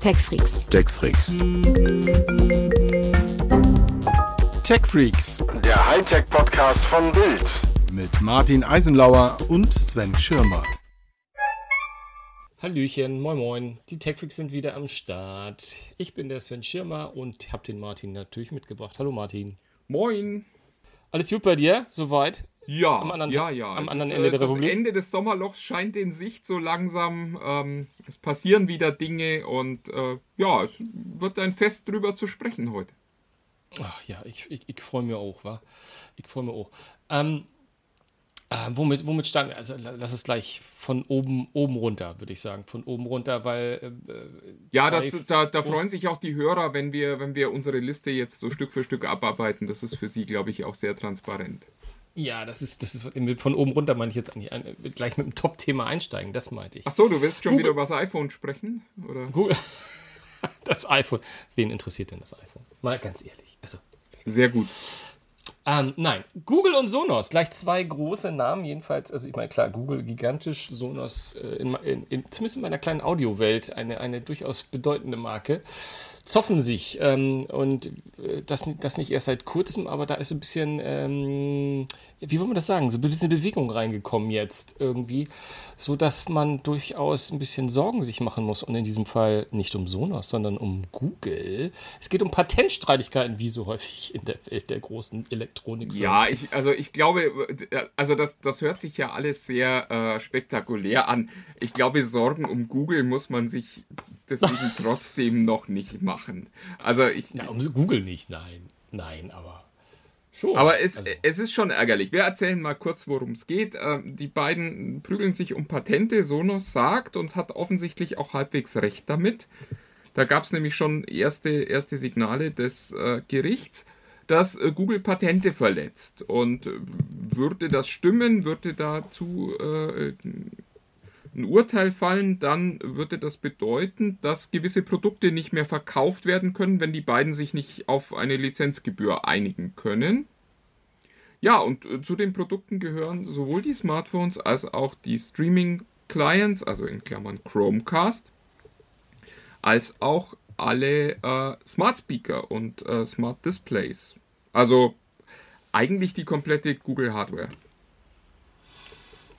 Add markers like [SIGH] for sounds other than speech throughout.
TechFreaks. TechFreaks. TechFreaks Der Hightech-Podcast von Bild. mit Martin Eisenlauer und Sven Schirmer. Hallöchen, moin moin. Die TechFreaks sind wieder am Start. Ich bin der Sven Schirmer und habe den Martin natürlich mitgebracht. Hallo Martin. Moin. Alles gut bei dir? Soweit? Ja, Am anderen- ja, ja. am anderen ist, Ende äh, der das Republik? Ende des Sommerlochs scheint in Sicht so langsam. Ähm, es passieren wieder Dinge und äh, ja, es wird ein Fest drüber zu sprechen heute. Ach ja, ich, ich, ich freue mich auch, wa? Ich freue mich auch. Ähm, äh, womit, womit starten wir? Also la- lass es gleich von oben, oben runter, würde ich sagen. Von oben runter, weil. Äh, Ja, zwei das, da, da freuen sich auch die Hörer, wenn wir, wenn wir unsere Liste jetzt so Stück für Stück abarbeiten. Das ist für sie, glaube ich, auch sehr transparent. Ja, das ist, das ist von oben runter, meine ich jetzt eigentlich. Ein, gleich mit dem Top-Thema einsteigen, das meinte ich. Ach so, du willst schon Google- wieder über das iPhone sprechen? Oder? Google. [LAUGHS] Das iPhone. Wen interessiert denn das iPhone? Mal ganz ehrlich. Also, Sehr gut. ähm, nein, Google und Sonos, gleich zwei große Namen jedenfalls. Also ich meine, klar, Google gigantisch, Sonos äh, in, in, in, zumindest in meiner kleinen Audiowelt eine, eine durchaus bedeutende Marke, zoffen sich. Ähm, und äh, das, das nicht erst seit kurzem, aber da ist ein bisschen, ähm, wie wollen wir das sagen, so ein bisschen Bewegung reingekommen jetzt irgendwie, so dass man durchaus ein bisschen Sorgen sich machen muss. Und in diesem Fall nicht um Sonos, sondern um Google. Es geht um Patentstreitigkeiten, wie so häufig in der Welt der großen Elektronik. Ja, ich, also ich glaube, also das, das hört sich ja alles sehr äh, spektakulär an. Ich glaube, Sorgen um Google muss man sich deswegen [LAUGHS] trotzdem noch nicht machen. Also ich, Ja, um Google nicht, nein. Nein, aber schon. aber es, Also, es ist schon ärgerlich. Wir erzählen mal kurz, worum es geht. Ähm, die beiden prügeln sich um Patente. Sonos sagt und hat offensichtlich auch halbwegs recht damit. Da gab es nämlich schon erste, erste Signale des äh, Gerichts, dass äh, Google Patente verletzt. Und äh, würde das stimmen, würde dazu äh, ein Urteil fallen, dann würde das bedeuten, dass gewisse Produkte nicht mehr verkauft werden können, wenn die beiden sich nicht auf eine Lizenzgebühr einigen können. Ja, und äh, zu den Produkten gehören sowohl die Smartphones als auch die Streaming-Clients, also in Klammern Chromecast, als auch alle äh, Smart Speaker und äh, Smart Displays. Also eigentlich die komplette Google Hardware.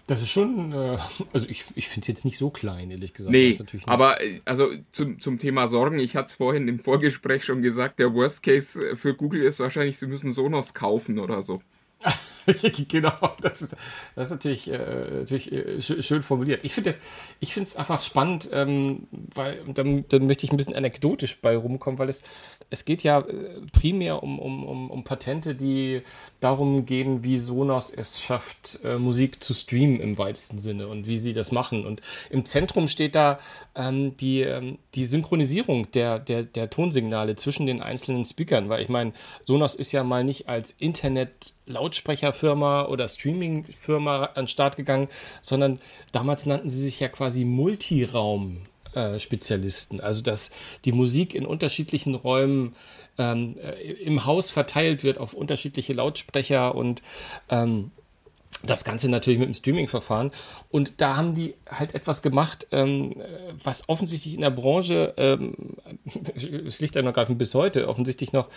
Das ist schon, äh, also ich, ich finde es jetzt nicht so klein, ehrlich gesagt. Nee, aber äh, also zum, zum Thema Sorgen, ich hatte es vorhin im Vorgespräch schon gesagt, der Worst Case äh, für Google ist wahrscheinlich, sie müssen Sonos kaufen oder so. [LAUGHS] genau, das ist, das ist natürlich, äh, natürlich äh, schön, formuliert. Ich finde es einfach spannend, ähm, weil dann, dann möchte ich ein bisschen anekdotisch bei rumkommen, weil es, es geht ja äh, primär um, um, um, um Patente, die darum gehen, wie Sonos es schafft, äh, Musik zu streamen im weitesten Sinne und wie sie das machen. Und im Zentrum steht da ähm, die, ähm, die Synchronisierung der, der, der Tonsignale zwischen den einzelnen Speakern, weil ich meine, Sonos ist ja mal nicht als Internet Lautsprecherfirma oder Streamingfirma an den Start gegangen, sondern damals nannten sie sich ja quasi Multiraum. Spezialisten, also dass die Musik in unterschiedlichen Räumen ähm, äh, im Haus verteilt wird auf unterschiedliche Lautsprecher und ähm, das Ganze natürlich mit dem Streaming-Verfahren. Und da haben die halt etwas gemacht, ähm, was offensichtlich in der Branche, ähm, [LAUGHS] schlicht und ergreifend bis heute, offensichtlich noch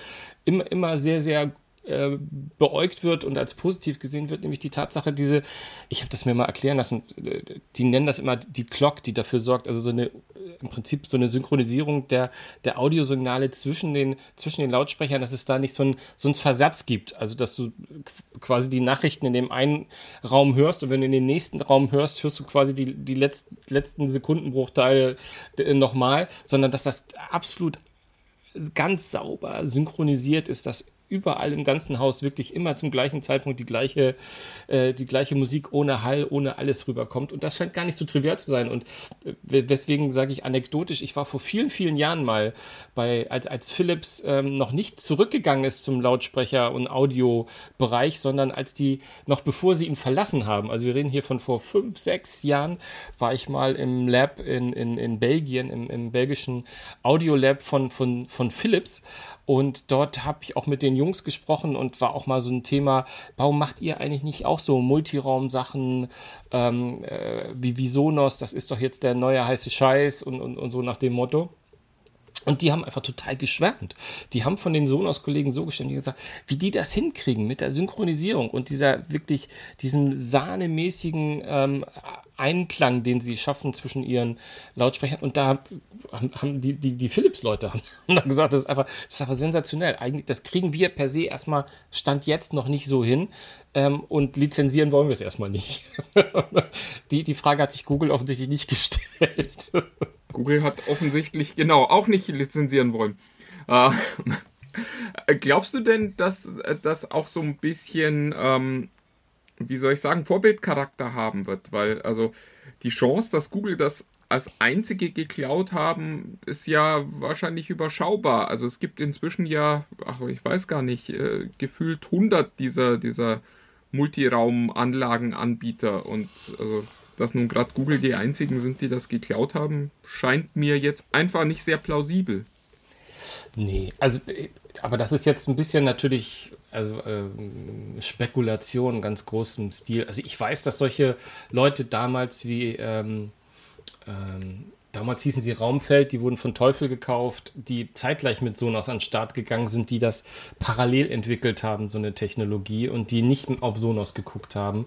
immer, immer sehr, sehr äh, beäugt wird und als positiv gesehen wird, nämlich die Tatsache, diese, ich habe das mir mal erklären lassen, äh, die nennen das immer die Clock, die dafür sorgt, also so eine, im Prinzip so eine Synchronisierung der, der Audiosignale zwischen den, zwischen den Lautsprechern, dass es da nicht so ein, so ein Versatz gibt, also dass du quasi die Nachrichten in dem einen Raum hörst und wenn du in den nächsten Raum hörst, hörst du quasi die, die letzten, letzten Sekundenbruchteile äh, nochmal, sondern dass das absolut ganz sauber synchronisiert ist, dass überall im ganzen Haus wirklich immer zum gleichen Zeitpunkt die gleiche, äh, die gleiche Musik ohne Hall, ohne alles rüberkommt. Und das scheint gar nicht so trivial zu sein. Und äh, deswegen sage ich anekdotisch, ich war vor vielen, vielen Jahren mal bei, als, als Philips ähm, noch nicht zurückgegangen ist zum Lautsprecher- und Audiobereich, sondern als die, noch bevor sie ihn verlassen haben, also wir reden hier von vor fünf, sechs Jahren, war ich mal im Lab in, in, in Belgien, im, im belgischen Audiolab von, von, von Philips. Und dort habe ich auch mit den Jungs gesprochen und war auch mal so ein Thema, warum macht ihr eigentlich nicht auch so Multiraum-Sachen ähm, äh, wie, wie Sonos, das ist doch jetzt der neue heiße Scheiß und, und, und so nach dem Motto. Und die haben einfach total geschwärmt. Die haben von den Sonos-Kollegen so gestimmt, gesagt, wie die das hinkriegen mit der Synchronisierung und dieser wirklich, diesem sahnemäßigen ähm, Einklang, den sie schaffen zwischen ihren Lautsprechern. Und da haben die, die, die Philips-Leute [LAUGHS] haben gesagt, das ist einfach, das ist einfach sensationell. Eigentlich, das kriegen wir per se erstmal Stand jetzt noch nicht so hin. Ähm, und lizenzieren wollen wir es erstmal nicht. [LAUGHS] die, die Frage hat sich Google offensichtlich nicht [LAUGHS] gestellt. Google hat offensichtlich, genau, auch nicht lizenzieren wollen. Äh, [LAUGHS] glaubst du denn, dass das auch so ein bisschen, ähm, wie soll ich sagen, Vorbildcharakter haben wird? Weil, also die Chance, dass Google das als einzige geklaut haben, ist ja wahrscheinlich überschaubar. Also es gibt inzwischen ja, ach, ich weiß gar nicht, äh, gefühlt 100 dieser, dieser Multiraumanlagenanbieter und also dass nun gerade Google die einzigen sind, die das geklaut haben, scheint mir jetzt einfach nicht sehr plausibel. Nee, also, aber das ist jetzt ein bisschen natürlich, also ähm, Spekulation ganz großem Stil. Also ich weiß, dass solche Leute damals wie ähm, ähm, damals hießen sie Raumfeld, die wurden von Teufel gekauft, die zeitgleich mit Sonos an den Start gegangen sind, die das parallel entwickelt haben, so eine Technologie, und die nicht auf Sonos geguckt haben.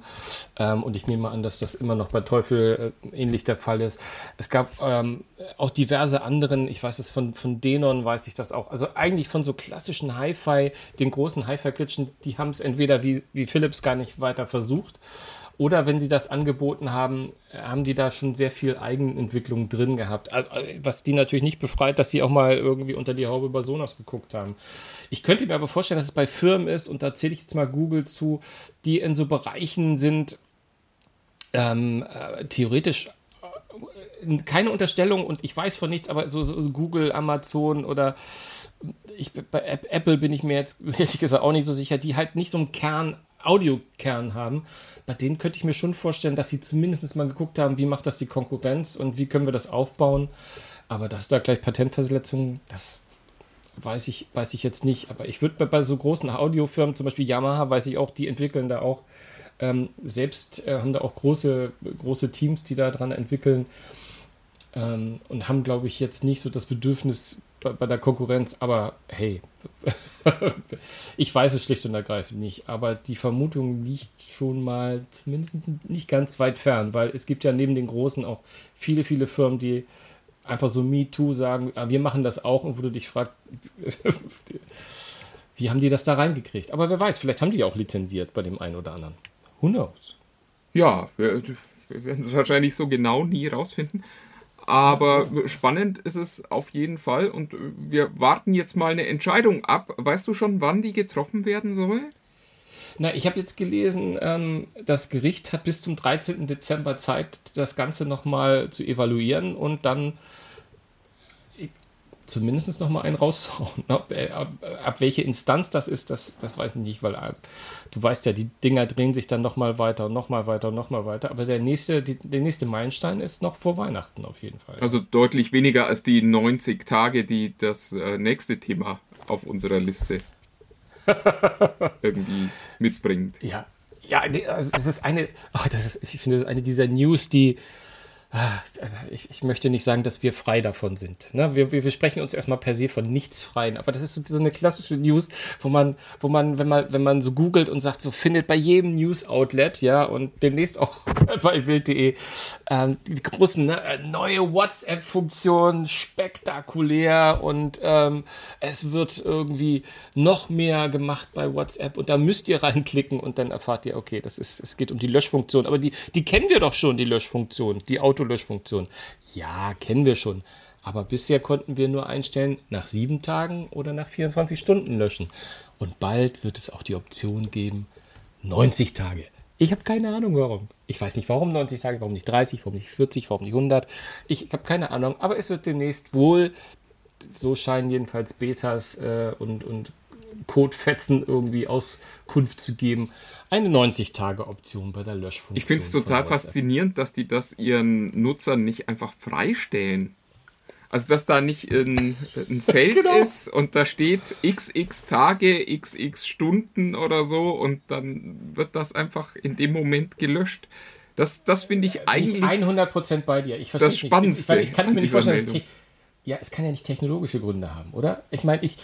Ähm, und ich nehme an, dass das immer noch bei Teufel äh, ähnlich der Fall ist. Es gab ähm, auch diverse anderen, ich weiß es von, von Denon, weiß ich das auch. Also eigentlich von so klassischen Hi-Fi, den großen Hi-Fi-Klitschen, die haben es entweder wie, wie Philips gar nicht weiter versucht oder wenn sie das angeboten haben, haben die da schon sehr viel Eigenentwicklung drin gehabt. Was die natürlich nicht befreit, dass sie auch mal irgendwie unter die Haube über Sonos geguckt haben. Ich könnte mir aber vorstellen, dass es bei Firmen ist, und da zähle ich jetzt mal Google zu, die in so Bereichen sind, ähm, äh, theoretisch äh, keine Unterstellung und ich weiß von nichts, aber so, so Google, Amazon oder ich, bei Apple bin ich mir jetzt [LAUGHS] ehrlich gesagt auch nicht so sicher, die halt nicht so einen Kern, Audiokern haben bei denen könnte ich mir schon vorstellen, dass sie zumindest mal geguckt haben, wie macht das die Konkurrenz und wie können wir das aufbauen. Aber dass da gleich Patentverletzungen, das weiß ich, weiß ich jetzt nicht. Aber ich würde bei, so großen Audiofirmen, zum Beispiel Yamaha, weiß ich auch, die entwickeln da auch ähm, selbst, äh, haben da auch große, große Teams, die da dran entwickeln ähm, und haben, glaube ich, jetzt nicht so das Bedürfnis bei, bei der Konkurrenz, aber hey, [LAUGHS] ich weiß es schlicht und ergreifend nicht, aber die Vermutung liegt schon mal zumindest nicht ganz weit fern, weil es gibt ja neben den Großen auch viele, viele Firmen, die einfach so Me Too sagen, ah, wir machen das auch und wo du dich fragst, [LAUGHS] wie haben die das da reingekriegt? Aber wer weiß, vielleicht haben die auch lizenziert bei dem einen oder anderen. Who knows? Ja, wir, wir werden es wahrscheinlich so genau nie rausfinden. Aber spannend ist es auf jeden Fall und wir warten jetzt mal eine Entscheidung ab. Weißt du schon, wann die getroffen werden soll? Na, ich habe jetzt gelesen, ähm, das Gericht hat bis zum 13. Dezember Zeit, das Ganze nochmal zu evaluieren und dann zumindest noch mal einen raushauen. [LAUGHS] Ab, äh, ab, ab welche Instanz das ist, das, das weiß ich nicht, weil äh, du weißt ja, die Dinger drehen sich dann noch mal weiter und noch mal weiter und noch mal weiter. Aber der nächste, die, der nächste Meilenstein ist noch vor Weihnachten auf jeden Fall. Also deutlich weniger als die 90 Tage, die das äh, nächste Thema auf unserer Liste [LAUGHS] irgendwie mitbringt. Ja, ja, also es ist eine, oh, das ist, ich finde, das ist eine dieser News, die ich, ich, möchte nicht sagen, dass wir frei davon sind. Ne? Wir, wir, wir, sprechen uns erstmal per se von nichts freien. Aber das ist so, eine klassische News, wo man, wo man, wenn man, wenn man so googelt und sagt, so findet bei jedem News-Outlet, ja, und demnächst auch [LAUGHS] bei Bild.de, ähm, die großen ne, äh, neue WhatsApp-Funktion, spektakulär und ähm, es wird irgendwie noch mehr gemacht bei WhatsApp und da müsst ihr reinklicken und dann erfahrt ihr, okay, das ist, es geht um die Löschfunktion. Aber die, die kennen wir doch schon, die Löschfunktion, die Auto Autolöschfunktion. Ja, kennen wir schon. Aber bisher konnten wir nur einstellen, nach sieben Tagen oder nach 24 Stunden löschen. Und bald wird es auch die Option geben, 90 Tage. Ich habe keine Ahnung warum. Ich weiß nicht warum 90 Tage, warum nicht 30, warum nicht 40, warum nicht 100. Ich habe keine Ahnung, aber es wird demnächst wohl, so scheinen jedenfalls Betas äh, und, und Codefetzen irgendwie Auskunft zu geben, eine 90-Tage-Option bei der Löschfunktion. Ich finde es total faszinierend, dass die das ihren Nutzern nicht einfach freistellen. Also, dass da nicht ein, ein [LAUGHS] Feld genau. ist und da steht xx Tage, xx Stunden oder so und dann wird das einfach in dem Moment gelöscht. Das, das finde ich eigentlich. Nicht 100% bei dir. Ich verstehe das Spannendste. Ich, ich kann es mir nicht vorstellen. Ja, es kann ja nicht technologische Gründe haben, oder? Ich meine, ich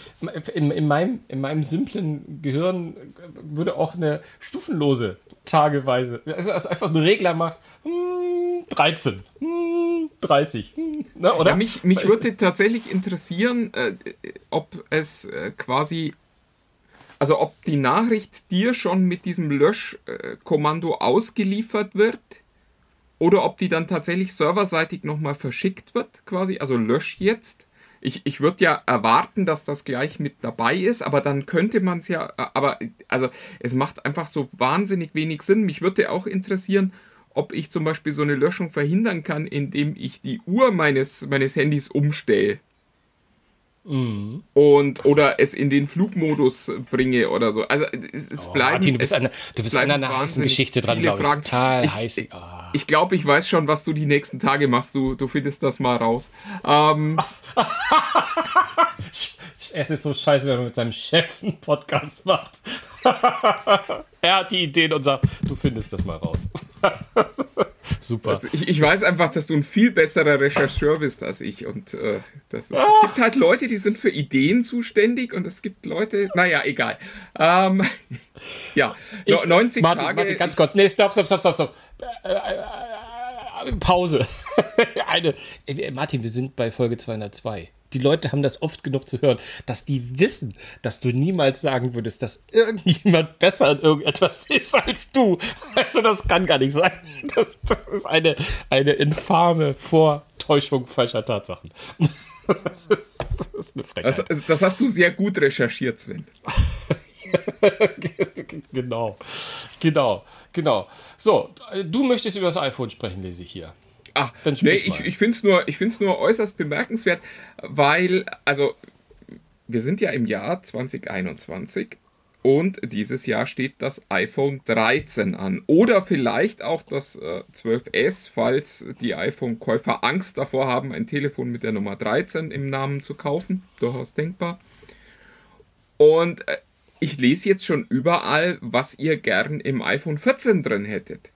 in, in, meinem, in meinem simplen Gehirn würde auch eine stufenlose tageweise, also, also einfach einen Regler machst, hm, 13, hm, 30, hm, ne, oder? Ja, mich mich würde tatsächlich interessieren, äh, ob es äh, quasi, also ob die Nachricht dir schon mit diesem Löschkommando ausgeliefert wird oder ob die dann tatsächlich serverseitig nochmal verschickt wird, quasi, also lösch jetzt. Ich, ich würde ja erwarten, dass das gleich mit dabei ist, aber dann könnte man es ja, aber also es macht einfach so wahnsinnig wenig Sinn. Mich würde auch interessieren, ob ich zum Beispiel so eine Löschung verhindern kann, indem ich die Uhr meines, meines Handys umstelle. Mhm. Und oder es in den Flugmodus bringe oder so. Also es, es oh, bleiben. Martin, du bist, an, du bist an einer heißen Geschichte dran, glaube ich. Fragen. Total ich, heiß. Oh. Ich glaube, ich weiß schon, was du die nächsten Tage machst. Du, du findest das mal raus. Ähm, [LAUGHS] es ist so scheiße, wenn man mit seinem Chef einen Podcast macht. [LAUGHS] er hat die Ideen und sagt, du findest das mal raus. [LAUGHS] Super. Also ich, ich, weiß einfach, dass du ein viel besserer Rechercheur bist als ich. Und äh, das ist, ah. es gibt halt Leute, die sind für Ideen zuständig und es gibt Leute, naja, egal. Ähm, [LAUGHS] ja, ich, 90 Martin, Tage. Martin, ganz kurz. Nee, stopp, stopp, stopp, stopp, stopp. Äh, äh, äh, Pause. [LAUGHS] Eine, Martin, wir sind bei Folge 202 die Leute haben das oft genug zu hören, dass die wissen, dass du niemals sagen würdest, dass irgendjemand besser in irgendetwas [LAUGHS] ist als du. Also das kann gar nicht sein. Das, das ist eine, eine infame Vortäuschung falscher Tatsachen. [LAUGHS] Das ist, das ist eine Frechheit. Das, das hast du sehr gut recherchiert, Sven. [LAUGHS] genau, genau, genau. So, du möchtest über das iPhone sprechen, lese ich hier. Ach, Dann nee, ich, ich finde es nur, nur äußerst bemerkenswert, weil, also, wir sind ja im Jahr 2021 und dieses Jahr steht das iPhone 13 an. Oder vielleicht auch das äh, 12S, falls die iPhone-Käufer Angst davor haben, ein Telefon mit der Nummer 13 im Namen zu kaufen. Durchaus denkbar. Und äh, ich lese jetzt schon überall, was ihr gern im iPhone 14 drin hättet.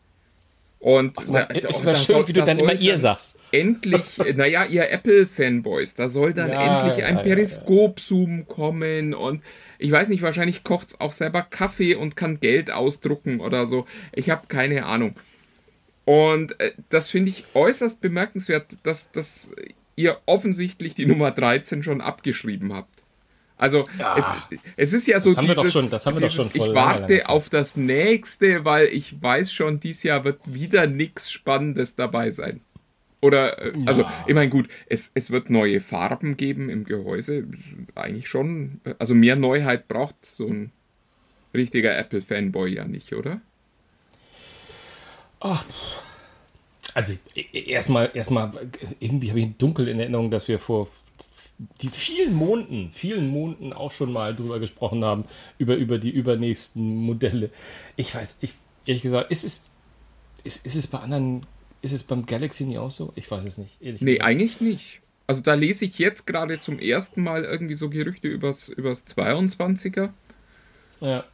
Und Ach, da, ist mal schön, soll, wie du dann immer ihr sagst. Endlich, naja, ihr Apple-Fanboys, da soll dann ja, endlich ein ja, Periskop-Zoom ja, kommen und ich weiß nicht, wahrscheinlich kocht es auch selber Kaffee und kann Geld ausdrucken oder so. Ich habe keine Ahnung. Und äh, das finde ich äußerst bemerkenswert, dass, dass ihr offensichtlich die Nummer 13 schon abgeschrieben habt. Also ja, es, es, ist ja so das haben dieses, wir doch schon, das haben wir dieses, doch schon ich warte auf das nächste, weil ich weiß schon, dieses Jahr wird wieder nichts Spannendes dabei sein. Oder, äh, also, ja. ich meine, gut, es, es wird neue Farben geben im Gehäuse. Eigentlich schon. Also, mehr Neuheit braucht so ein richtiger Apple-Fanboy ja nicht, oder? Ach, also, erstmal, erstmal, irgendwie habe ich dunkel in Erinnerung, dass wir vor die vielen Monden, vielen Monden auch schon mal drüber gesprochen haben, über, über die übernächsten Modelle. Ich weiß, ich, ehrlich gesagt, ist es, ist, ist es bei anderen, ist es beim Galaxy nie auch so? Ich weiß es nicht. nee, gesagt. eigentlich nicht. Also da lese ich jetzt gerade zum ersten Mal irgendwie so Gerüchte übers, übers 22er. Ja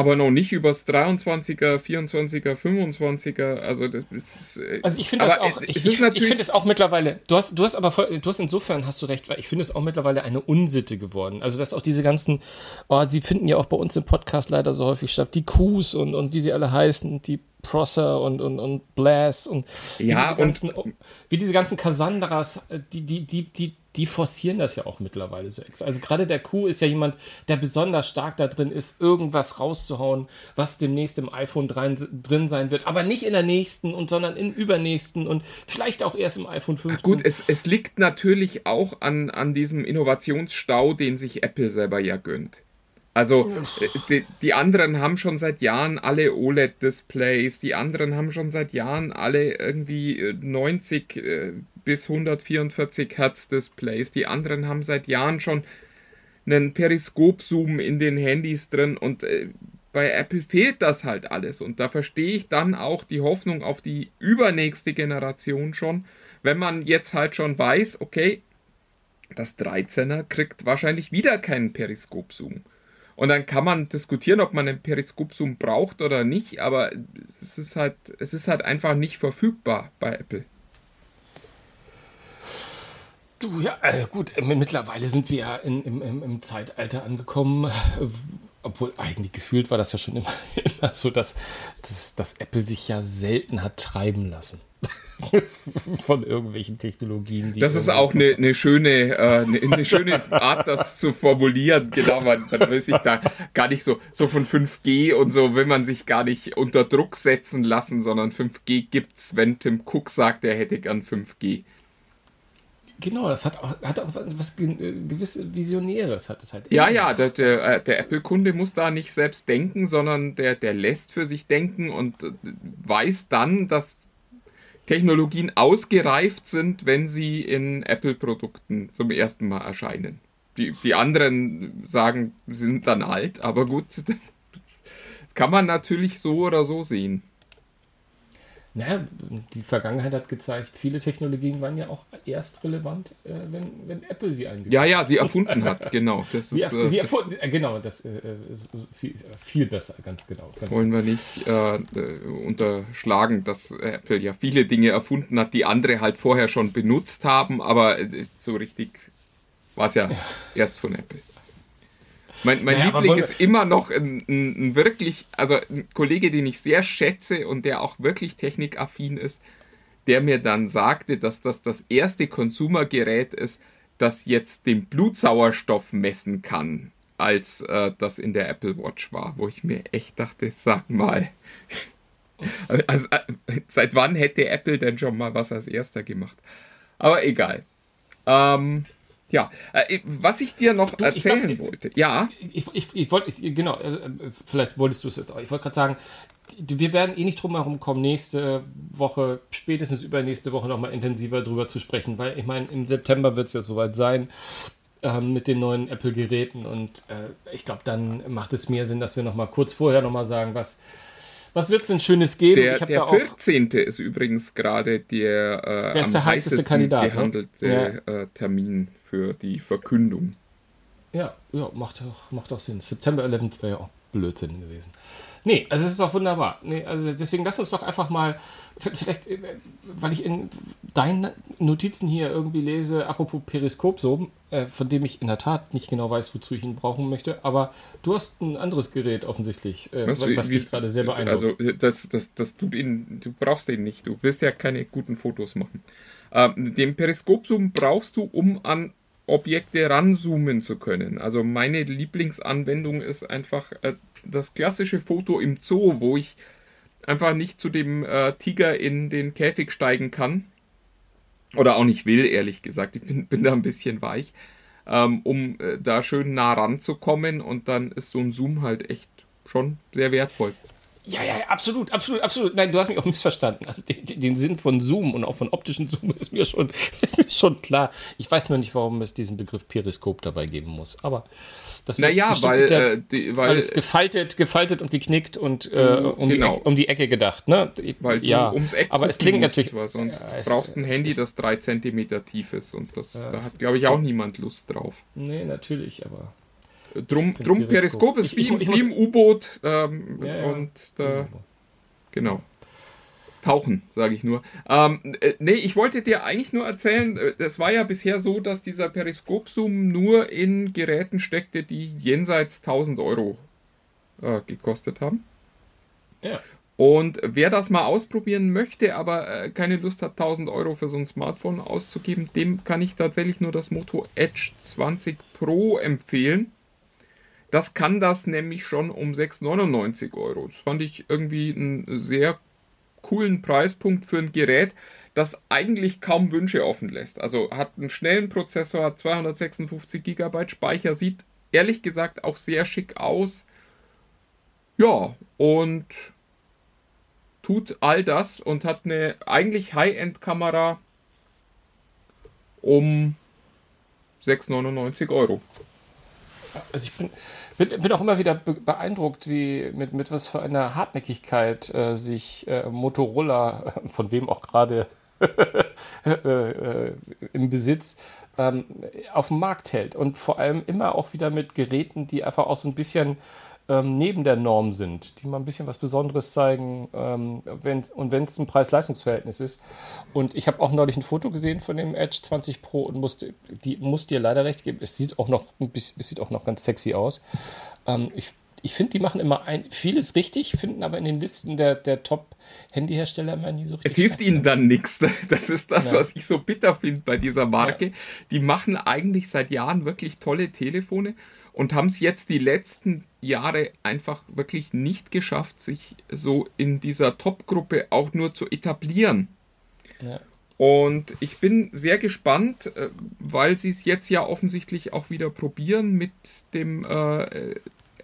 aber noch nicht übers 23er, 24er, 25er. Also das ist. Äh, also ich finde das auch. Ich, ich, ich finde es auch mittlerweile. Du hast, du hast aber voll, du hast insofern hast du recht, weil ich finde es auch mittlerweile eine Unsitte geworden. Also dass auch diese ganzen, oh, sie finden ja auch bei uns im Podcast leider so häufig statt, die Qs und und wie sie alle heißen, die Prosser und, und, und Blass und, ja, wie, diese ganzen, wie diese ganzen Cassandras, äh, die, die, die, die, die forcieren das ja auch mittlerweile so extra. Also gerade der Q ist ja jemand, der besonders stark da drin ist, irgendwas rauszuhauen, was demnächst im iPhone drin sein wird. Aber nicht in der nächsten und sondern im übernächsten und vielleicht auch erst im iPhone 15. Ach gut, es, es liegt natürlich auch an, an diesem Innovationsstau, den sich Apple selber ja gönnt. Also äh, die, die, anderen haben schon seit Jahren alle OLED-Displays, die anderen haben schon seit Jahren alle irgendwie 90 äh, äh, bis 144 Hertz Displays, die anderen haben seit Jahren schon einen Periskop-Zoom in den Handys drin und bei Apple fehlt das halt alles. Und da verstehe ich dann auch die Hoffnung auf die übernächste Generation schon, wenn man jetzt halt schon weiß, okay, das 13er kriegt wahrscheinlich wieder keinen Periskop-Zoom. Und dann kann man diskutieren, ob man einen Periskop-Zoom braucht oder nicht, aber es ist halt, es ist halt einfach nicht verfügbar bei Apple. Du, ja, äh, gut, äh, mittlerweile sind wir ja in, im, im, im Zeitalter angekommen, äh, obwohl eigentlich gefühlt war das ja schon immer, [LAUGHS] immer so, dass, dass, dass Apple sich ja selten hat treiben lassen. [LAUGHS] von irgendwelchen Technologien. das ist auch eine, eine schöne, äh, eine, eine, schöne Art, das zu formulieren. Genau, man, man will sich da gar nicht so, so von 5G und so will man sich gar nicht unter Druck setzen lassen, sondern 5G gibt's, wenn Tim Cook sagt, er hätte gern 5G. Genau, das hat auch, hat auch was gewisse Visionäres hat es halt. Ja, ja, der, der, äh, der Apple-Kunde muss da nicht selbst denken, sondern der, der lässt für sich denken und äh, weiß dann, dass Technologien ausgereift sind, wenn sie in Apple-Produkten zum ersten Mal erscheinen. Die, die anderen sagen, sie sind dann alt, aber gut, [LAUGHS] kann man natürlich so oder so sehen. Naja, die Vergangenheit hat gezeigt, viele Technologien waren ja auch erst relevant, äh, wenn, wenn Apple sie eingeführt hat. Ja, ja, sie erfunden hat, genau. Das sie, ist, äh, sie erfunden, äh, genau, das äh, viel, viel, besser, ganz genau. Ganz wollen wir nicht äh, unterschlagen, dass Apple ja viele Dinge erfunden hat, die andere halt vorher schon benutzt haben, aber äh, so richtig war es ja, ja erst von Apple. Mein, mein naja, Liebling ist immer noch ein, ein, ein, wirklich, also ein Kollege, den ich sehr schätze und der auch wirklich technikaffin ist, der mir dann sagte, dass das das erste Konsumergerät ist, das jetzt den Blutsauerstoff messen kann, als äh, das in der Apple Watch war, wo ich mir echt dachte, sag mal, also, äh, seit wann hätte Apple denn schon mal was als erster gemacht? Aber egal. Ähm, ja, äh, was ich dir noch du, erzählen glaub, wollte, ja. Ich, ich, ich wollte, genau, äh, vielleicht wolltest du es jetzt auch. Ich wollte gerade sagen, wir werden eh nicht drum herum kommen, nächste Woche, spätestens übernächste Woche nochmal intensiver drüber zu sprechen, weil ich meine, im September wird es ja soweit sein ähm, mit den neuen Apple-Geräten und äh, ich glaube, dann macht es mehr Sinn, dass wir nochmal kurz vorher nochmal sagen, was. Was wird es denn Schönes geben? Der, der 14. ist übrigens gerade der, äh, der, der heißeste Kandidat, ne? gehandelte ne? ja. äh, Termin für die Verkündung. Ja, ja, macht doch, macht doch Sinn. September 11 wäre ja auch Blödsinn gewesen. Nee, also es ist auch wunderbar. Nee, also deswegen lass uns doch einfach mal, vielleicht, äh, weil ich in deinen Notizen hier irgendwie lese, apropos Periskop so, äh, von dem ich in der Tat nicht genau weiß, wozu ich ihn brauchen möchte, aber du hast ein anderes Gerät offensichtlich, äh, was, was wie, dich gerade sehr beeindruckt. Also das, das, das tut ihn, du brauchst den nicht, du willst ja keine guten Fotos machen. Ähm, den Periskopzoom brauchst du, um an Objekte ranzoomen zu können. Also meine Lieblingsanwendung ist einfach äh, das klassische Foto im Zoo, wo ich einfach nicht zu dem äh, Tiger in den Käfig steigen kann. Oder auch nicht will, ehrlich gesagt. Ich bin, bin da ein bisschen weich. Ähm, um äh, da schön nah ranzukommen und dann ist so ein Zoom halt echt schon sehr wertvoll. Ja, ja, absolut, absolut, absolut. Nein, du hast mich auch [LAUGHS] missverstanden. Also den, den, Sinn von Zoom und auch von optischen Zoom [LAUGHS] ist mir schon, ist mir schon klar. Ich weiß nur nicht, warum es diesen Begriff Periskop dabei geben muss. Aber das naja, weil, der, äh, die, weil, weil, es gefaltet, gefaltet und geknickt und äh, um, genau. die Ecke, um, die Ecke, gedacht. Ne? Weil ja, ums Eck aber es klingt natürlich. Weil sonst ja, es, brauchst ein Handy, das drei Zentimeter tief ist und das, ja, da hat, glaube ich, auch niemand Lust drauf. Nee, natürlich, aber Drum, drum Periskop ist wie, ich, ich, wie im U-Boot ähm, ja, ja. und da, genau. Tauchen, sage ich nur. Ähm, äh, nee, ich wollte dir eigentlich nur erzählen, äh, es war ja bisher so, dass dieser Periskop-Zoom nur in Geräten steckte, die jenseits 1000 Euro äh, gekostet haben. Ja. Und wer das mal ausprobieren möchte, aber äh, keine Lust hat, 1000 Euro für so ein Smartphone auszugeben, dem kann ich tatsächlich nur das Moto Edge 20 Pro empfehlen. Das kann das nämlich schon um 6,99 Euro. Das fand ich irgendwie einen sehr coolen Preispunkt für ein Gerät, das eigentlich kaum Wünsche offen lässt. Also hat einen schnellen Prozessor, hat 256 GB Speicher, sieht ehrlich gesagt auch sehr schick aus. Ja, und tut all das und hat eine eigentlich High-End-Kamera um 6,99 Euro also ich bin, bin, bin auch immer wieder beeindruckt, wie mit, mit was für einer Hartnäckigkeit äh, sich äh, Motorola, [LAUGHS] von wem auch gerade [LAUGHS] äh, äh, im Besitz, ähm, auf dem Markt hält. Und vor allem immer auch wieder mit Geräten, die einfach auch so ein bisschen ähm, neben der Norm sind, die mal ein bisschen was Besonderes zeigen ähm, wenn, und wenn es ein Preis-Leistungs-Verhältnis ist. Und ich habe auch neulich ein Foto gesehen von dem Edge 20 Pro und musste, die, muss dir leider recht geben, es sieht auch noch, es sieht auch noch ganz sexy aus. Ähm, ich ich finde, die machen immer ein, vieles richtig, finden aber in den Listen der, der Top-Handyhersteller immer nie so richtig. Es hilft ihnen dann nichts. [LAUGHS] Das ist das, ja. was ich so bitter finde bei dieser Marke. Ja. Die machen eigentlich seit Jahren wirklich tolle Telefone und haben es jetzt die letzten Jahre einfach wirklich nicht geschafft, sich so in dieser Top-Gruppe auch nur zu etablieren. Ja. Und ich bin sehr gespannt, äh, weil sie es jetzt ja offensichtlich auch wieder probieren mit dem äh,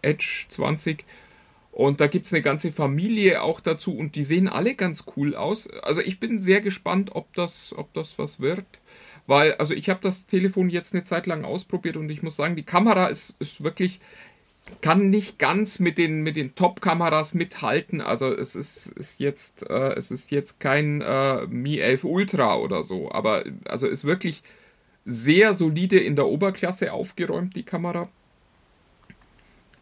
Edge 20. Und da gibt es eine ganze Familie auch dazu und die sehen alle ganz cool aus. Also ich bin sehr gespannt, ob das, ob das was wird. Weil, also ich habe das Telefon jetzt eine Zeit lang ausprobiert und ich muss sagen, die Kamera ist, ist wirklich, kann nicht ganz mit den, mit den Top-Kameras mithalten. Also es ist, ist jetzt, äh, es ist jetzt kein äh, Mi 11 Ultra oder so, aber also ist wirklich sehr solide in der Oberklasse aufgeräumt, die Kamera.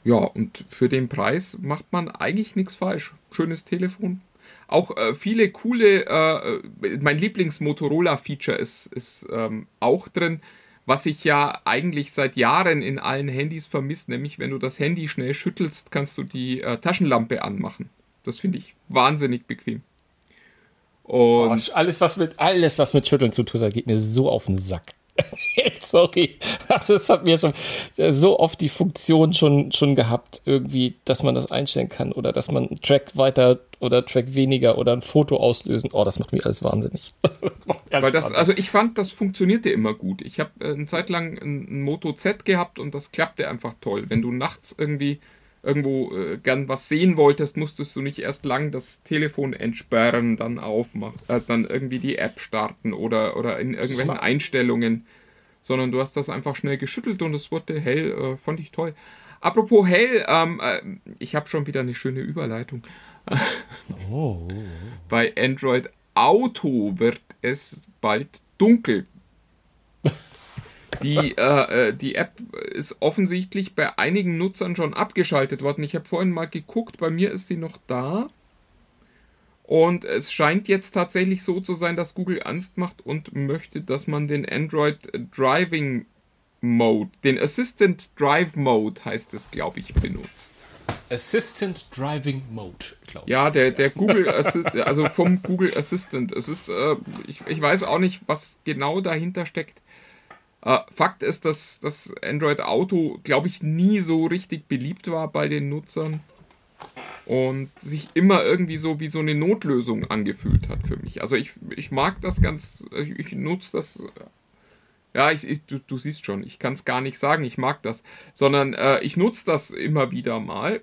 Ja, und für den Preis macht man eigentlich nichts falsch. Schönes Telefon. Auch äh, viele coole, äh, äh, mein Lieblings-Motorola-Feature ist, ist ähm, auch drin, was ich ja eigentlich seit Jahren in allen Handys vermisse, nämlich wenn du das Handy schnell schüttelst, kannst du die äh, Taschenlampe anmachen. Das finde ich wahnsinnig bequem. Und oh, alles, was mit, alles, was mit Schütteln zu tun hat, geht mir so auf den Sack. [LAUGHS] Sorry. Also es hat mir schon so oft die Funktion schon, schon gehabt, irgendwie, dass man das einstellen kann oder dass man einen Track weiter oder Track weniger oder ein Foto auslösen. Oh, das macht mich alles wahnsinnig. [LAUGHS] Weil das, also ich fand, das funktionierte immer gut. Ich habe äh, eine Zeit lang ein, ein Moto Z gehabt und das klappte einfach toll. Wenn du nachts irgendwie irgendwo äh, gern was sehen wolltest, musstest du nicht erst lang das Telefon entsperren, dann aufmachen, äh, dann irgendwie die App starten oder, oder in irgendwelchen Einstellungen, sondern du hast das einfach schnell geschüttelt und es wurde hell, äh, fand ich toll. Apropos hell, ähm, äh, ich habe schon wieder eine schöne Überleitung. [LAUGHS] oh. Bei Android Auto wird es bald dunkel. Die, äh, äh, die App ist offensichtlich bei einigen Nutzern schon abgeschaltet worden. Ich habe vorhin mal geguckt, bei mir ist sie noch da. Und es scheint jetzt tatsächlich so zu sein, dass Google Angst macht und möchte, dass man den Android Driving Mode, den Assistant Drive Mode heißt es, glaube ich, benutzt. Assistant Driving Mode, glaube ich. Ja, der, der Google [LAUGHS] Assistant, also vom Google Assistant. Es ist, äh, ich, ich weiß auch nicht, was genau dahinter steckt. Äh, Fakt ist, dass das Android Auto, glaube ich, nie so richtig beliebt war bei den Nutzern und sich immer irgendwie so wie so eine Notlösung angefühlt hat für mich. Also ich, ich mag das ganz, ich, nutze das. Ja, ich, ich, du, du siehst schon, ich kann es gar nicht sagen, ich mag das, sondern äh, ich nutze das immer wieder mal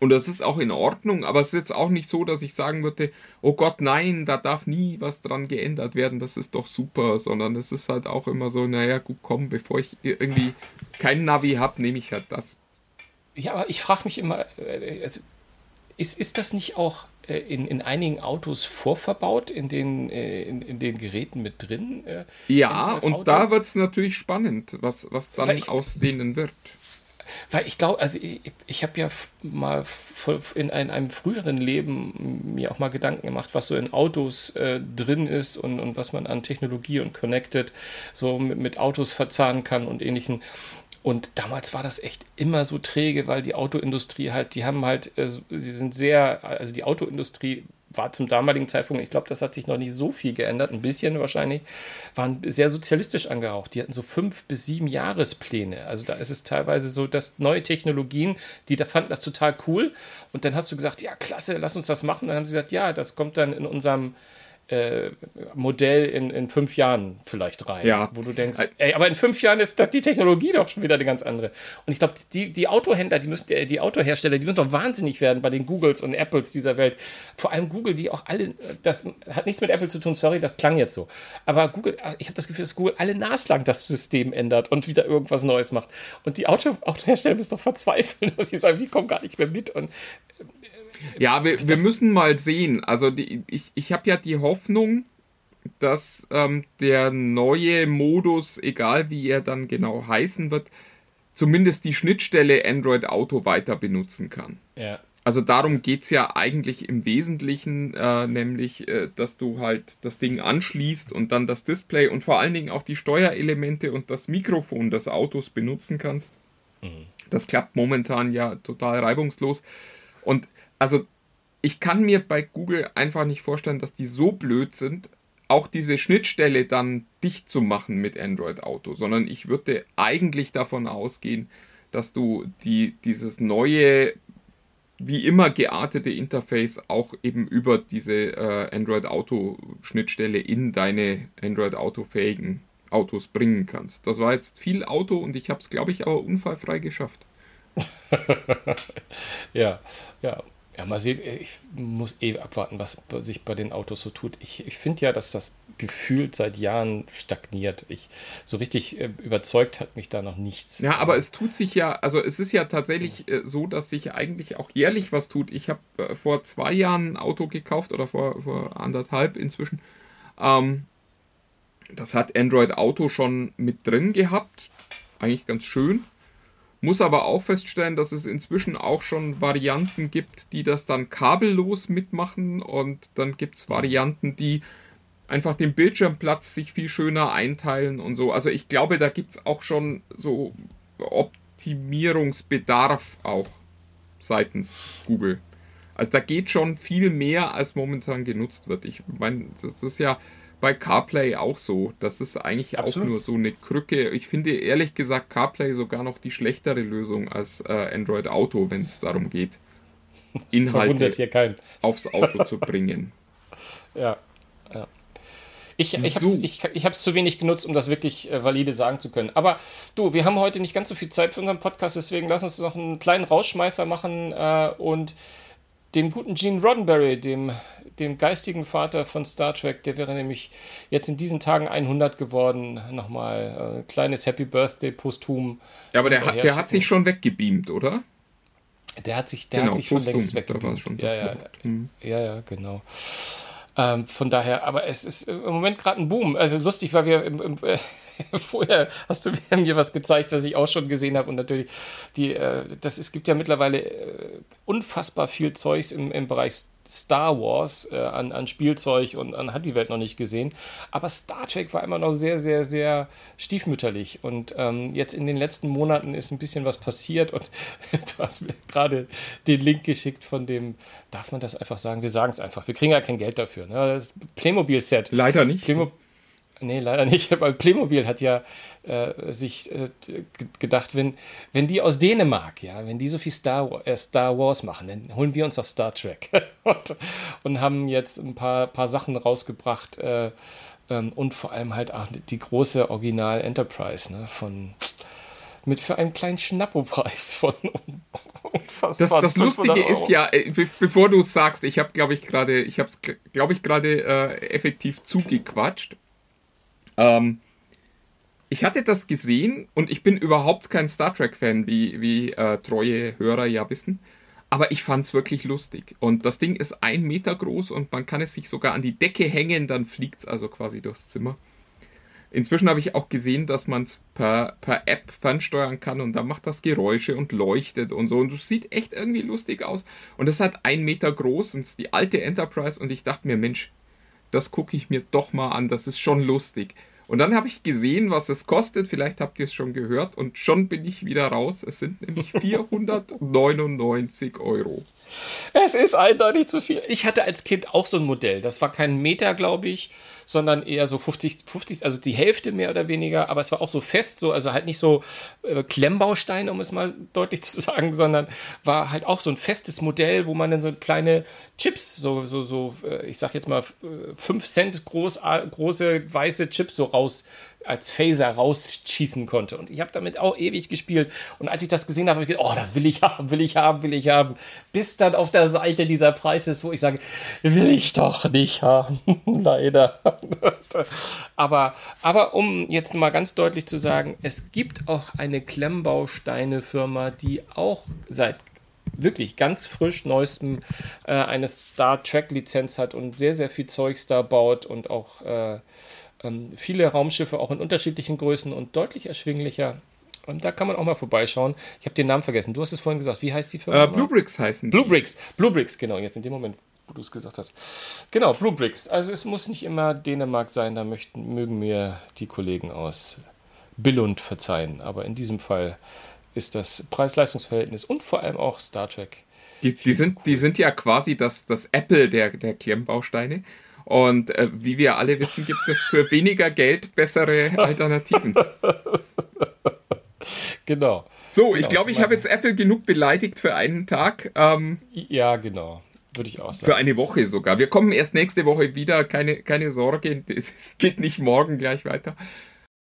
und das ist auch in Ordnung, aber es ist jetzt auch nicht so, dass ich sagen würde, oh Gott, nein, da darf nie was dran geändert werden, das ist doch super, sondern es ist halt auch immer so, naja, gut, komm, bevor ich irgendwie kein Navi habe, nehme ich halt das. Ja, aber ich frage mich immer, äh, also, ist, ist das nicht auch äh, in, in einigen Autos vorverbaut, in den, äh, in, in den Geräten mit drin? Ja, und da wird es natürlich spannend, was, was dann ich, aus denen wird. Weil ich glaube, also ich, ich habe ja mal in einem früheren Leben mir auch mal Gedanken gemacht, was so in Autos äh, drin ist und, und was man an Technologie und Connected so mit, mit Autos verzahnen kann und ähnlichen. Und damals war das echt immer so träge, weil die Autoindustrie halt, die haben halt, äh, sie sind sehr, also die Autoindustrie war zum damaligen Zeitpunkt, ich glaube, das hat sich noch nicht so viel geändert, ein bisschen wahrscheinlich, waren sehr sozialistisch angehaucht. Die hatten so fünf bis sieben Jahrespläne. Also da ist es teilweise so, dass neue Technologien, die da fanden das total cool. Und dann hast du gesagt, ja, klasse, lass uns das machen. dann haben sie gesagt, ja, das kommt dann in unserem äh, Modell in, in fünf Jahren vielleicht rein. Ja. Wo du denkst, ey, aber in fünf Jahren ist das die Technologie doch schon wieder eine ganz andere. Und ich glaube, die, die Autohändler, die müssen, die Autohersteller, die müssen doch wahnsinnig werden bei den Googles und Apples dieser Welt. Vor allem Google, die auch alle, das hat nichts mit Apple zu tun, sorry, das klang jetzt so. Aber Google, ich habe das Gefühl, dass Google alle naslang das System ändert und wieder irgendwas Neues macht. Und die Auto, Autohersteller müssen doch verzweifeln, [LAUGHS] dass sie sagen, wir kommen gar nicht mehr mit. Und ja, wir, wir müssen mal sehen. Also die, ich, ich habe ja die Hoffnung, dass ähm, der neue Modus, egal wie er dann genau heißen wird, zumindest die Schnittstelle Android Auto weiter benutzen kann. Ja. Also darum geht es ja eigentlich im Wesentlichen, äh, nämlich, äh, dass du halt das Ding anschließt und dann das Display und vor allen Dingen auch die Steuerelemente und das Mikrofon des Autos benutzen kannst. Mhm. Das klappt momentan ja total reibungslos. Und also ich kann mir bei Google einfach nicht vorstellen, dass die so blöd sind, auch diese Schnittstelle dann dicht zu machen mit Android Auto, sondern ich würde eigentlich davon ausgehen, dass du die, dieses neue wie immer geartete Interface auch eben über diese äh, Android Auto Schnittstelle in deine Android Auto fähigen Autos bringen kannst. Das war jetzt viel Auto und ich habe es, glaube ich, aber unfallfrei geschafft. [LAUGHS] ja, ja. Ja, mal sehen, ich muss eh abwarten, was sich bei den Autos so tut. Ich, ich finde ja, dass das gefühlt seit Jahren stagniert. Ich, so richtig äh, überzeugt hat mich da noch nichts. Ja, aber es tut sich ja, also es ist ja tatsächlich äh, so, dass sich eigentlich auch jährlich was tut. Ich habe äh, vor zwei Jahren ein Auto gekauft oder vor, vor anderthalb inzwischen. Ähm, das hat Android Auto schon mit drin gehabt. Eigentlich ganz schön. Muss aber auch feststellen, dass es inzwischen auch schon Varianten gibt, die das dann kabellos mitmachen und dann gibt es Varianten, die einfach den Bildschirmplatz sich viel schöner einteilen und so. Also ich glaube, da gibt es auch schon so Optimierungsbedarf auch seitens Google. Also da geht schon viel mehr, als momentan genutzt wird. Ich meine, das ist ja bei CarPlay auch so. Das ist eigentlich Absolut. auch nur so eine Krücke. Ich finde ehrlich gesagt CarPlay sogar noch die schlechtere Lösung als äh, Android Auto, wenn es darum geht, [LAUGHS] Inhalte [LAUGHS] aufs Auto zu bringen. Ja, ja. Ich, ich habe es ich, ich zu wenig genutzt, um das wirklich äh, valide sagen zu können. Aber du, wir haben heute nicht ganz so viel Zeit für unseren Podcast, deswegen lass uns noch einen kleinen Rausschmeißer machen äh, und dem guten Gene Roddenberry, dem dem geistigen Vater von Star Trek, der wäre nämlich jetzt in diesen Tagen 100 geworden. Nochmal äh, kleines Happy Birthday posthum. Ja, aber der, hat, der hat sich schon weggebeamt, oder? Der hat sich, der genau, hat sich schon längst weggebeamt. Ja, ja, mhm. ja, ja, genau. Ähm, von daher, aber es ist im Moment gerade ein Boom. Also lustig, weil wir im, im, äh, [LAUGHS] vorher hast du mir was gezeigt, was ich auch schon gesehen habe. Und natürlich, die, äh, das, es gibt ja mittlerweile äh, unfassbar viel Zeugs im, im Bereich Star Wars äh, an, an Spielzeug und an hat die Welt noch nicht gesehen. Aber Star Trek war immer noch sehr, sehr, sehr stiefmütterlich. Und ähm, jetzt in den letzten Monaten ist ein bisschen was passiert und [LAUGHS] du hast mir gerade den Link geschickt von dem, darf man das einfach sagen? Wir sagen es einfach. Wir kriegen ja kein Geld dafür. Ne? Das Playmobil-Set. Leider nicht. Playmobil Nee, leider nicht, [LAUGHS] weil Playmobil hat ja äh, sich äh, gedacht, wenn, wenn die aus Dänemark, ja, wenn die so viel Star, äh, Star Wars machen, dann holen wir uns auf Star Trek. [LAUGHS] und, und, haben jetzt ein paar, paar Sachen rausgebracht äh, ähm, und vor allem halt auch die große Original Enterprise ne, von mit für einen kleinen Schnappopreis [LAUGHS] von das, das Lustige ist ja, äh, bevor du es sagst, ich habe, glaube ich, gerade, ich habe es, glaube ich, gerade äh, effektiv zugequatscht. Ähm, ich hatte das gesehen und ich bin überhaupt kein Star Trek-Fan, wie, wie äh, treue Hörer ja wissen. Aber ich fand es wirklich lustig. Und das Ding ist ein Meter groß und man kann es sich sogar an die Decke hängen, dann fliegt es also quasi durchs Zimmer. Inzwischen habe ich auch gesehen, dass man es per, per App fernsteuern kann und da macht das Geräusche und leuchtet und so. Und es sieht echt irgendwie lustig aus. Und es hat ein Meter groß und ist die alte Enterprise und ich dachte mir, Mensch, das gucke ich mir doch mal an, das ist schon lustig. Und dann habe ich gesehen, was es kostet. Vielleicht habt ihr es schon gehört. Und schon bin ich wieder raus. Es sind nämlich [LAUGHS] 499 Euro. Es ist eindeutig zu viel. Ich hatte als Kind auch so ein Modell. Das war kein Meter, glaube ich, sondern eher so 50, 50, also die Hälfte mehr oder weniger. Aber es war auch so fest, so, also halt nicht so äh, Klemmbausteine, um es mal [LAUGHS] deutlich zu sagen, sondern war halt auch so ein festes Modell, wo man dann so kleine Chips, so, so, so, äh, ich sag jetzt mal 5 Cent groß, große weiße Chips so raus als Phaser rausschießen konnte. Und ich habe damit auch ewig gespielt. Und als ich das gesehen habe, habe ich gedacht, oh, das will ich haben, will ich haben, will ich haben. Bis dann auf der Seite dieser Preis ist, wo ich sage, will ich doch nicht haben. [LAUGHS] Leider. [LAUGHS] aber, aber um jetzt mal ganz deutlich zu sagen, es gibt auch eine Klemmbausteine-Firma, die auch seit wirklich ganz frisch neuestem äh, eine Star Trek Lizenz hat und sehr, sehr viel Zeugs da baut und auch äh, ähm, viele Raumschiffe auch in unterschiedlichen Größen und deutlich erschwinglicher Und da kann man auch mal vorbeischauen. Ich habe den Namen vergessen. Du hast es vorhin gesagt. Wie heißt die Firma? Äh, Blue Bricks heißen. Blue Bricks. Blue Bricks, genau. Jetzt in dem Moment, wo du es gesagt hast. Genau, Blue Bricks. Also es muss nicht immer Dänemark sein. Da möchten, mögen mir die Kollegen aus Billund verzeihen. Aber in diesem Fall ist das Preis-Leistungs-Verhältnis und vor allem auch Star Trek. Die, die, sind, die sind ja quasi das, das Apple der, der Klemmbausteine. Und äh, wie wir alle wissen, gibt es für weniger Geld bessere Alternativen. [LAUGHS] genau. So, ich genau, glaube, ich habe jetzt Apple genug beleidigt für einen Tag. Ähm, ja, genau. Würde ich auch sagen. Für eine Woche sogar. Wir kommen erst nächste Woche wieder. Keine, keine Sorge, [LAUGHS] es geht nicht morgen gleich weiter.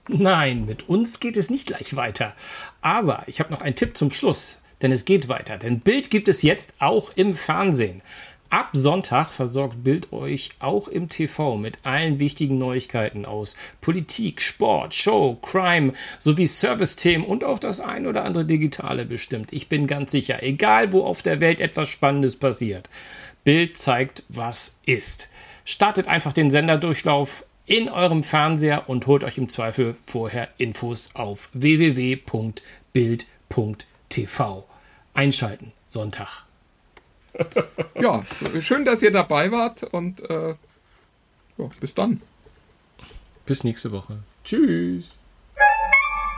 Nein, mit uns geht es nicht gleich weiter. Aber ich habe noch einen Tipp zum Schluss, denn es geht weiter. Denn Bild gibt es jetzt auch im Fernsehen. Ab Sonntag versorgt Bild euch auch im TV mit allen wichtigen Neuigkeiten aus Politik, Sport, Show, Crime sowie Service-Themen und auch das ein oder andere Digitale bestimmt. Ich bin ganz sicher, egal wo auf der Welt etwas Spannendes passiert, Bild zeigt, was ist. Startet einfach den Senderdurchlauf in eurem Fernseher und holt euch im Zweifel vorher Infos auf www.bild.tv. Einschalten, Sonntag. [LAUGHS] ja, schön, dass ihr dabei wart und äh, ja, bis dann. Bis nächste Woche. Tschüss.